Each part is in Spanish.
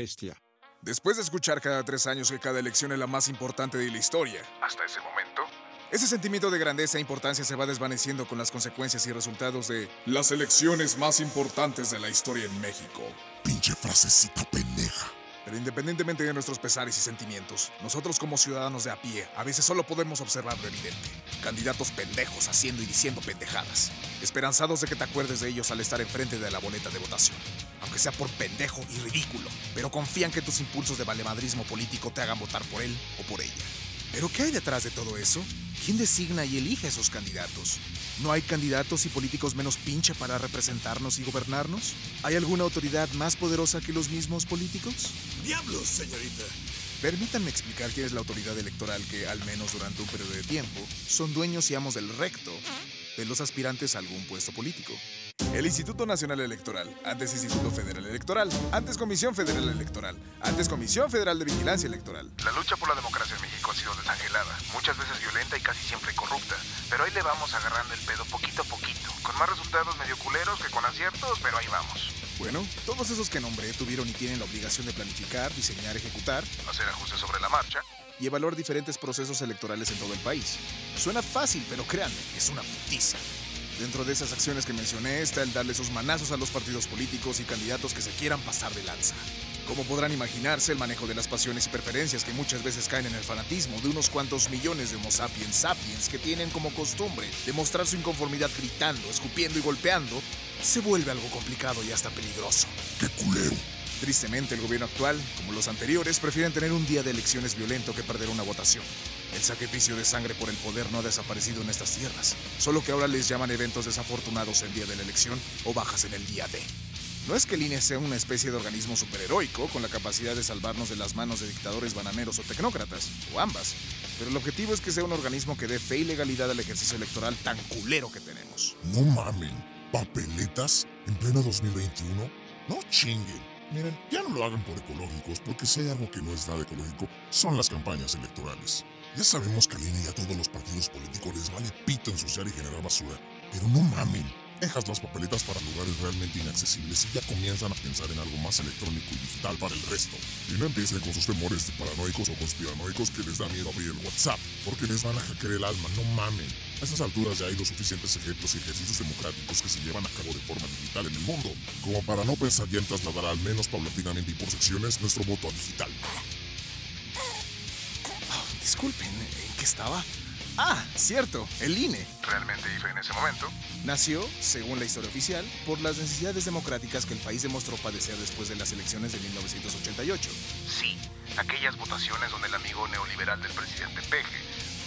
bestia. Después de escuchar cada tres años que cada elección es la más importante de la historia, hasta ese momento, ese sentimiento de grandeza e importancia se va desvaneciendo con las consecuencias y resultados de las elecciones más importantes de la historia en México. Pinche frasecita pendeja. Pero independientemente de nuestros pesares y sentimientos, nosotros como ciudadanos de a pie a veces solo podemos observar lo evidente. Candidatos pendejos haciendo y diciendo pendejadas, esperanzados de que te acuerdes de ellos al estar enfrente de la boleta de votación. Aunque sea por pendejo y ridículo, pero confían que tus impulsos de valemadrismo político te hagan votar por él o por ella. ¿Pero qué hay detrás de todo eso? ¿Quién designa y elige a esos candidatos? ¿No hay candidatos y políticos menos pinche para representarnos y gobernarnos? ¿Hay alguna autoridad más poderosa que los mismos políticos? ¡Diablos, señorita! Permítanme explicar quién es la autoridad electoral que, al menos durante un periodo de tiempo, son dueños y amos del recto de los aspirantes a algún puesto político. El Instituto Nacional Electoral, antes Instituto Federal Electoral, antes Comisión Federal Electoral, antes Comisión Federal de Vigilancia Electoral. La lucha por la democracia en México ha sido desangelada, muchas veces violenta y casi siempre corrupta, pero ahí le vamos agarrando el pedo poquito a poquito, con más resultados medio culeros que con aciertos, pero ahí vamos. Bueno, todos esos que nombré tuvieron y tienen la obligación de planificar, diseñar, ejecutar, hacer ajustes sobre la marcha y evaluar diferentes procesos electorales en todo el país. Suena fácil, pero créanme, es una putiza. Dentro de esas acciones que mencioné está el darle sus manazos a los partidos políticos y candidatos que se quieran pasar de lanza. Como podrán imaginarse, el manejo de las pasiones y preferencias que muchas veces caen en el fanatismo de unos cuantos millones de Homo sapiens sapiens que tienen como costumbre demostrar su inconformidad gritando, escupiendo y golpeando, se vuelve algo complicado y hasta peligroso. ¡Qué culero! Tristemente, el gobierno actual, como los anteriores, prefieren tener un día de elecciones violento que perder una votación. El sacrificio de sangre por el poder no ha desaparecido en estas tierras, solo que ahora les llaman eventos desafortunados el día de la elección o bajas en el día D. No es que el sea una especie de organismo superheroico con la capacidad de salvarnos de las manos de dictadores bananeros o tecnócratas, o ambas, pero el objetivo es que sea un organismo que dé fe y legalidad al ejercicio electoral tan culero que tenemos. No mamen, papeletas en pleno 2021. No chinguen. Miren, ya no lo hagan por ecológicos, porque si hay algo que no es nada ecológico, son las campañas electorales. Ya sabemos que a Lina y a todos los partidos políticos les vale pito ensuciar y generar basura, pero no mamen. Dejas las papeletas para lugares realmente inaccesibles y ya comienzan a pensar en algo más electrónico y digital para el resto. Y no empiecen con sus temores de paranoicos o conspiranoicos que les da miedo abrir el WhatsApp, porque les van a hackear el alma, no mamen. A estas alturas ya hay los suficientes ejemplos y ejercicios democráticos que se llevan a cabo de forma digital en el mundo, como para no pensar ya en trasladar al menos paulatinamente y por secciones nuestro voto a digital. Oh, disculpen, ¿en qué estaba? Ah, cierto, el INE. Realmente IFE en ese momento. Nació, según la historia oficial, por las necesidades democráticas que el país demostró padecer después de las elecciones de 1988. Sí, aquellas votaciones donde el amigo neoliberal del presidente Peje,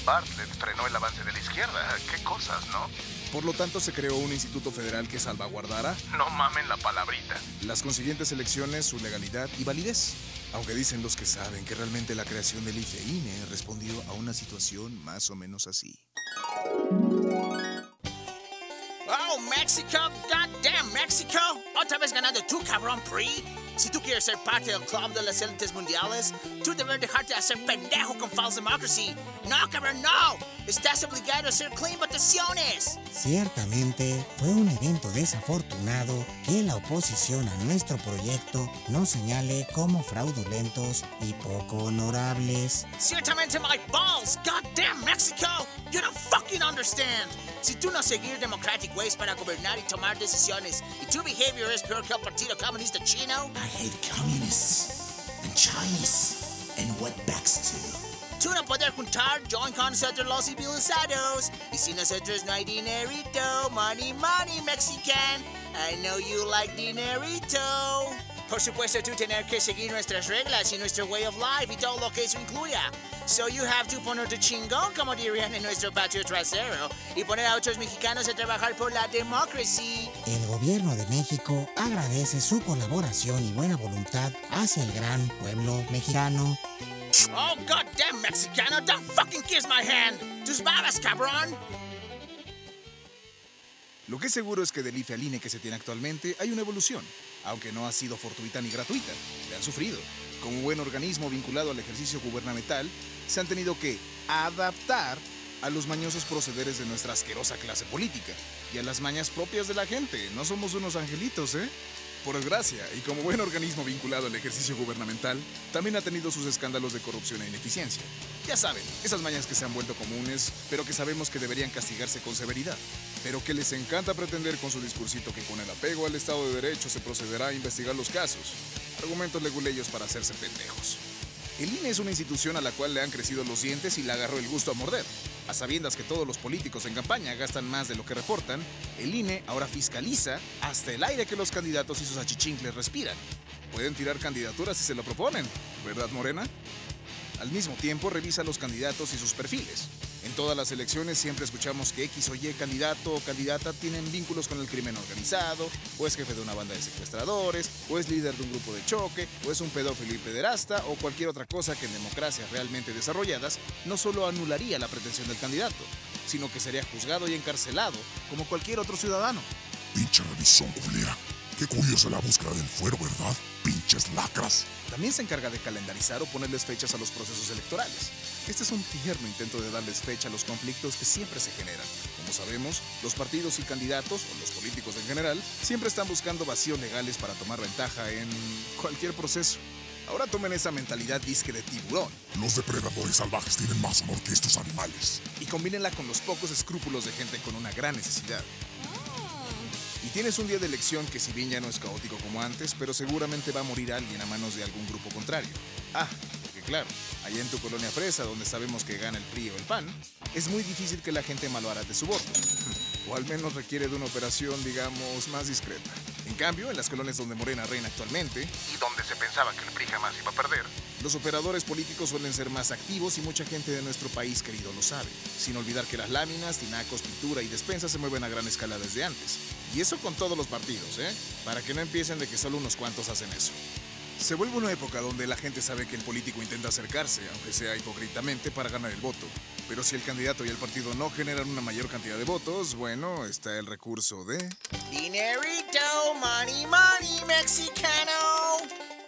Bartlett, frenó el avance de la izquierda. Qué cosas, ¿no? Por lo tanto, se creó un instituto federal que salvaguardara, No mamen la palabrita. las consiguientes elecciones, su legalidad y validez. Aunque dicen los que saben que realmente la creación del IFE-INE respondió a una situación más o menos así. Oh, México, goddamn México. Otra vez ganando tú, cabrón PRI. Si tú quieres ser parte del club de las élites mundiales, tú debes dejarte de hacer pendejo con false democracy. No, cabrón, no. Estás obligado a hacer clean votaciones. Ciertamente fue un evento desafortunado que la oposición a nuestro proyecto nos señale como fraudulentos y poco honorables. Ciertamente my balls, goddamn México. You don't fucking understand. Si tú no seguir democratic ways para gobernar y tomar decisiones, y tu behavior es peor que el Partido Comunista Chino, I hate communists and Chinese and wetbacks too. tú no poder juntar, join con nosotros los civilizados. Y si nosotros no hay dinerito, money, money, Mexican. I know you like dinerito. Por supuesto, tú tener que seguir nuestras reglas y nuestro way of life y todo lo que eso incluya. So you have to ponerte chingón, como dirían en nuestro patio trasero, y poner a otros mexicanos a trabajar por la democracy. El gobierno de México agradece su colaboración y buena voluntad hacia el gran pueblo mexicano. Oh, goddamn Mexicano, don't fucking kiss my hand. Tus babas, cabrón. Lo que es seguro es que del IFE al INE que se tiene actualmente hay una evolución, aunque no ha sido fortuita ni gratuita. Le han sufrido. Como buen organismo vinculado al ejercicio gubernamental, se han tenido que adaptar a los mañosos procederes de nuestra asquerosa clase política y a las mañas propias de la gente. No somos unos angelitos, ¿eh? Por desgracia, y como buen organismo vinculado al ejercicio gubernamental, también ha tenido sus escándalos de corrupción e ineficiencia. Ya saben, esas mañas que se han vuelto comunes, pero que sabemos que deberían castigarse con severidad. Pero que les encanta pretender con su discursito que con el apego al Estado de Derecho se procederá a investigar los casos. Argumentos leguleyos para hacerse pendejos. El INE es una institución a la cual le han crecido los dientes y le agarró el gusto a morder. A sabiendas que todos los políticos en campaña gastan más de lo que reportan, el INE ahora fiscaliza hasta el aire que los candidatos y sus achichincles respiran. Pueden tirar candidaturas si se lo proponen, ¿verdad, Morena? Al mismo tiempo, revisa los candidatos y sus perfiles. En todas las elecciones siempre escuchamos que X o Y candidato o candidata tienen vínculos con el crimen organizado, o es jefe de una banda de secuestradores, o es líder de un grupo de choque, o es un pedófilo y pederasta, o cualquier otra cosa que en democracias realmente desarrolladas no solo anularía la pretensión del candidato, sino que sería juzgado y encarcelado como cualquier otro ciudadano. Pinche revisión culera. Qué curiosa la búsqueda del fuero, ¿verdad? Pinches lacras. También se encarga de calendarizar o ponerles fechas a los procesos electorales. Este es un tierno intento de darles fecha a los conflictos que siempre se generan. Como sabemos, los partidos y candidatos, o los políticos en general, siempre están buscando vacíos legales para tomar ventaja en cualquier proceso. Ahora tomen esa mentalidad disque de tiburón Los depredadores salvajes tienen más honor que estos animales. y combínenla con los pocos escrúpulos de gente con una gran necesidad. Tienes un día de elección que si bien ya no es caótico como antes, pero seguramente va a morir alguien a manos de algún grupo contrario. Ah, porque claro, allá en tu colonia fresa, donde sabemos que gana el PRI o el PAN, es muy difícil que la gente malbarate su voto. O al menos requiere de una operación, digamos, más discreta. En cambio, en las colonias donde Morena reina actualmente, Y donde se pensaba que el PRI jamás iba a perder. los operadores políticos suelen ser más activos y mucha gente de nuestro país querido lo sabe. Sin olvidar que las láminas, tinacos, pintura y despensas se mueven a gran escala desde antes. Y eso con todos los partidos, ¿eh? Para que no empiecen de que solo unos cuantos hacen eso. Se vuelve una época donde la gente sabe que el político intenta acercarse, aunque sea hipócritamente, para ganar el voto. Pero si el candidato y el partido no generan una mayor cantidad de votos, bueno, está el recurso de... Dinerito, money, money, mexicano.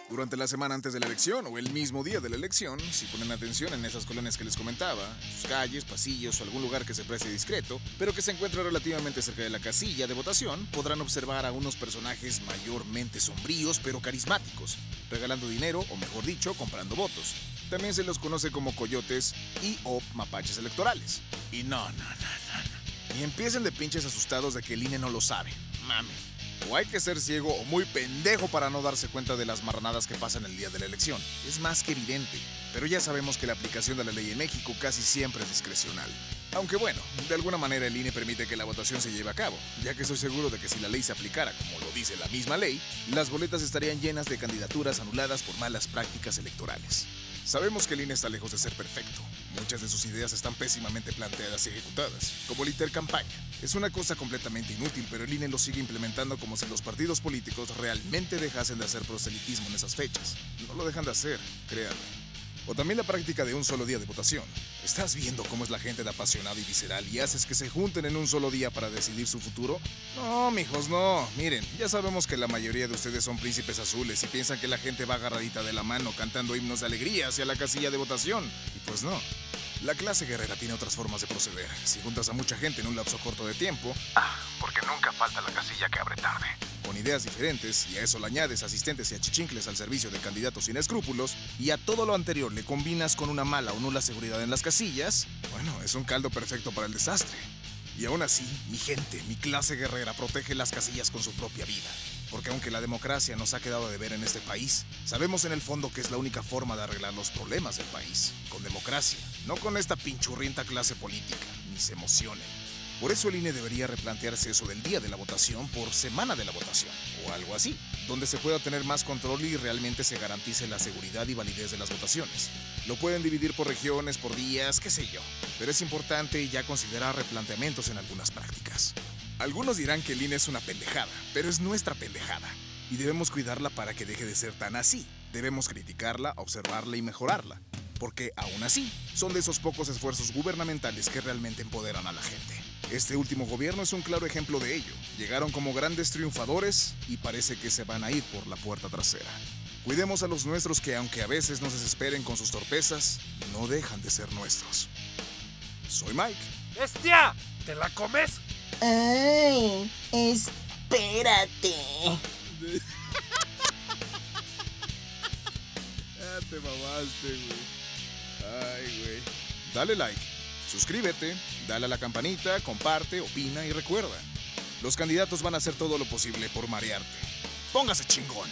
Durante la semana antes de la elección o el mismo día de la elección, si ponen atención en esas colonias que les comentaba, en sus calles, pasillos o algún lugar que se precie discreto, pero que se encuentre relativamente cerca de la casilla de votación, podrán observar a unos personajes mayormente sombríos pero carismáticos, regalando dinero o mejor dicho, comprando votos. También se los conoce como coyotes y o mapaches electorales. Y no, no, no, no. Y empiecen de pinches asustados de que el INE no lo sabe. Mamen. O hay que ser ciego o muy pendejo para no darse cuenta de las marranadas que pasan el día de la elección. Es más que evidente. Pero ya sabemos que la aplicación de la ley en México casi siempre es discrecional. Aunque bueno, de alguna manera el INE permite que la votación se lleve a cabo, ya que estoy seguro de que si la ley se aplicara como lo dice la misma ley, las boletas estarían llenas de candidaturas anuladas por malas prácticas electorales. Sabemos que el INE está lejos de ser perfecto. Muchas de sus ideas están pésimamente planteadas y ejecutadas, como la intercampaña. Es una cosa completamente inútil, pero el INE lo sigue implementando como si los partidos políticos realmente dejasen de hacer proselitismo en esas fechas. No lo dejan de hacer, créanme. O también la práctica de un solo día de votación. ¿Estás viendo cómo es la gente de apasionada y visceral y haces que se junten en un solo día para decidir su futuro? No, mijos, no. Miren, ya sabemos que la mayoría de ustedes son príncipes azules y piensan que la gente va agarradita de la mano cantando himnos de alegría hacia la casilla de votación. Y pues no. La clase guerrera tiene otras formas de proceder. Si juntas a mucha gente en un lapso corto de tiempo, Ah, porque nunca falta la casilla que abre tarde. con ideas diferentes, y a eso le añades asistentes y achichincles al servicio de candidatos sin escrúpulos, y a todo lo anterior le combinas con una mala o nula seguridad en las casillas, bueno, es un caldo perfecto para el desastre. Y aún así, mi gente, mi clase guerrera protege las casillas con su propia vida. Porque aunque la democracia nos ha quedado de ver en este país, sabemos en el fondo que es la única forma de arreglar los problemas del país. Con democracia, no con esta pinchurrienta clase política, ni se emocionen. Por eso el INE debería replantearse eso del día de la votación por semana de la votación, o algo así, donde se pueda tener más control y realmente se garantice la seguridad y validez de las votaciones. Lo pueden dividir por regiones, por días, qué sé yo, pero es importante ya considerar replanteamientos en algunas prácticas. Algunos dirán que el INE es una pendejada, pero es nuestra pendejada, y debemos cuidarla para que deje de ser tan así. Debemos criticarla, observarla y mejorarla, porque aún así son de esos pocos esfuerzos gubernamentales que realmente empoderan a la gente. Este último gobierno es un claro ejemplo de ello. Llegaron como grandes triunfadores y parece que se van a ir por la puerta trasera. Cuidemos a los nuestros que aunque a veces nos desesperen con sus torpezas, no dejan de ser nuestros. Soy Mike. ¡Bestia! ¿Te la comes? ¡Ay! ¡Espérate! ah, te mamaste, güey. Ay, güey. Dale like, suscríbete, dale a la campanita, comparte, opina y recuerda. Los candidatos van a hacer todo lo posible por marearte. Póngase chingón.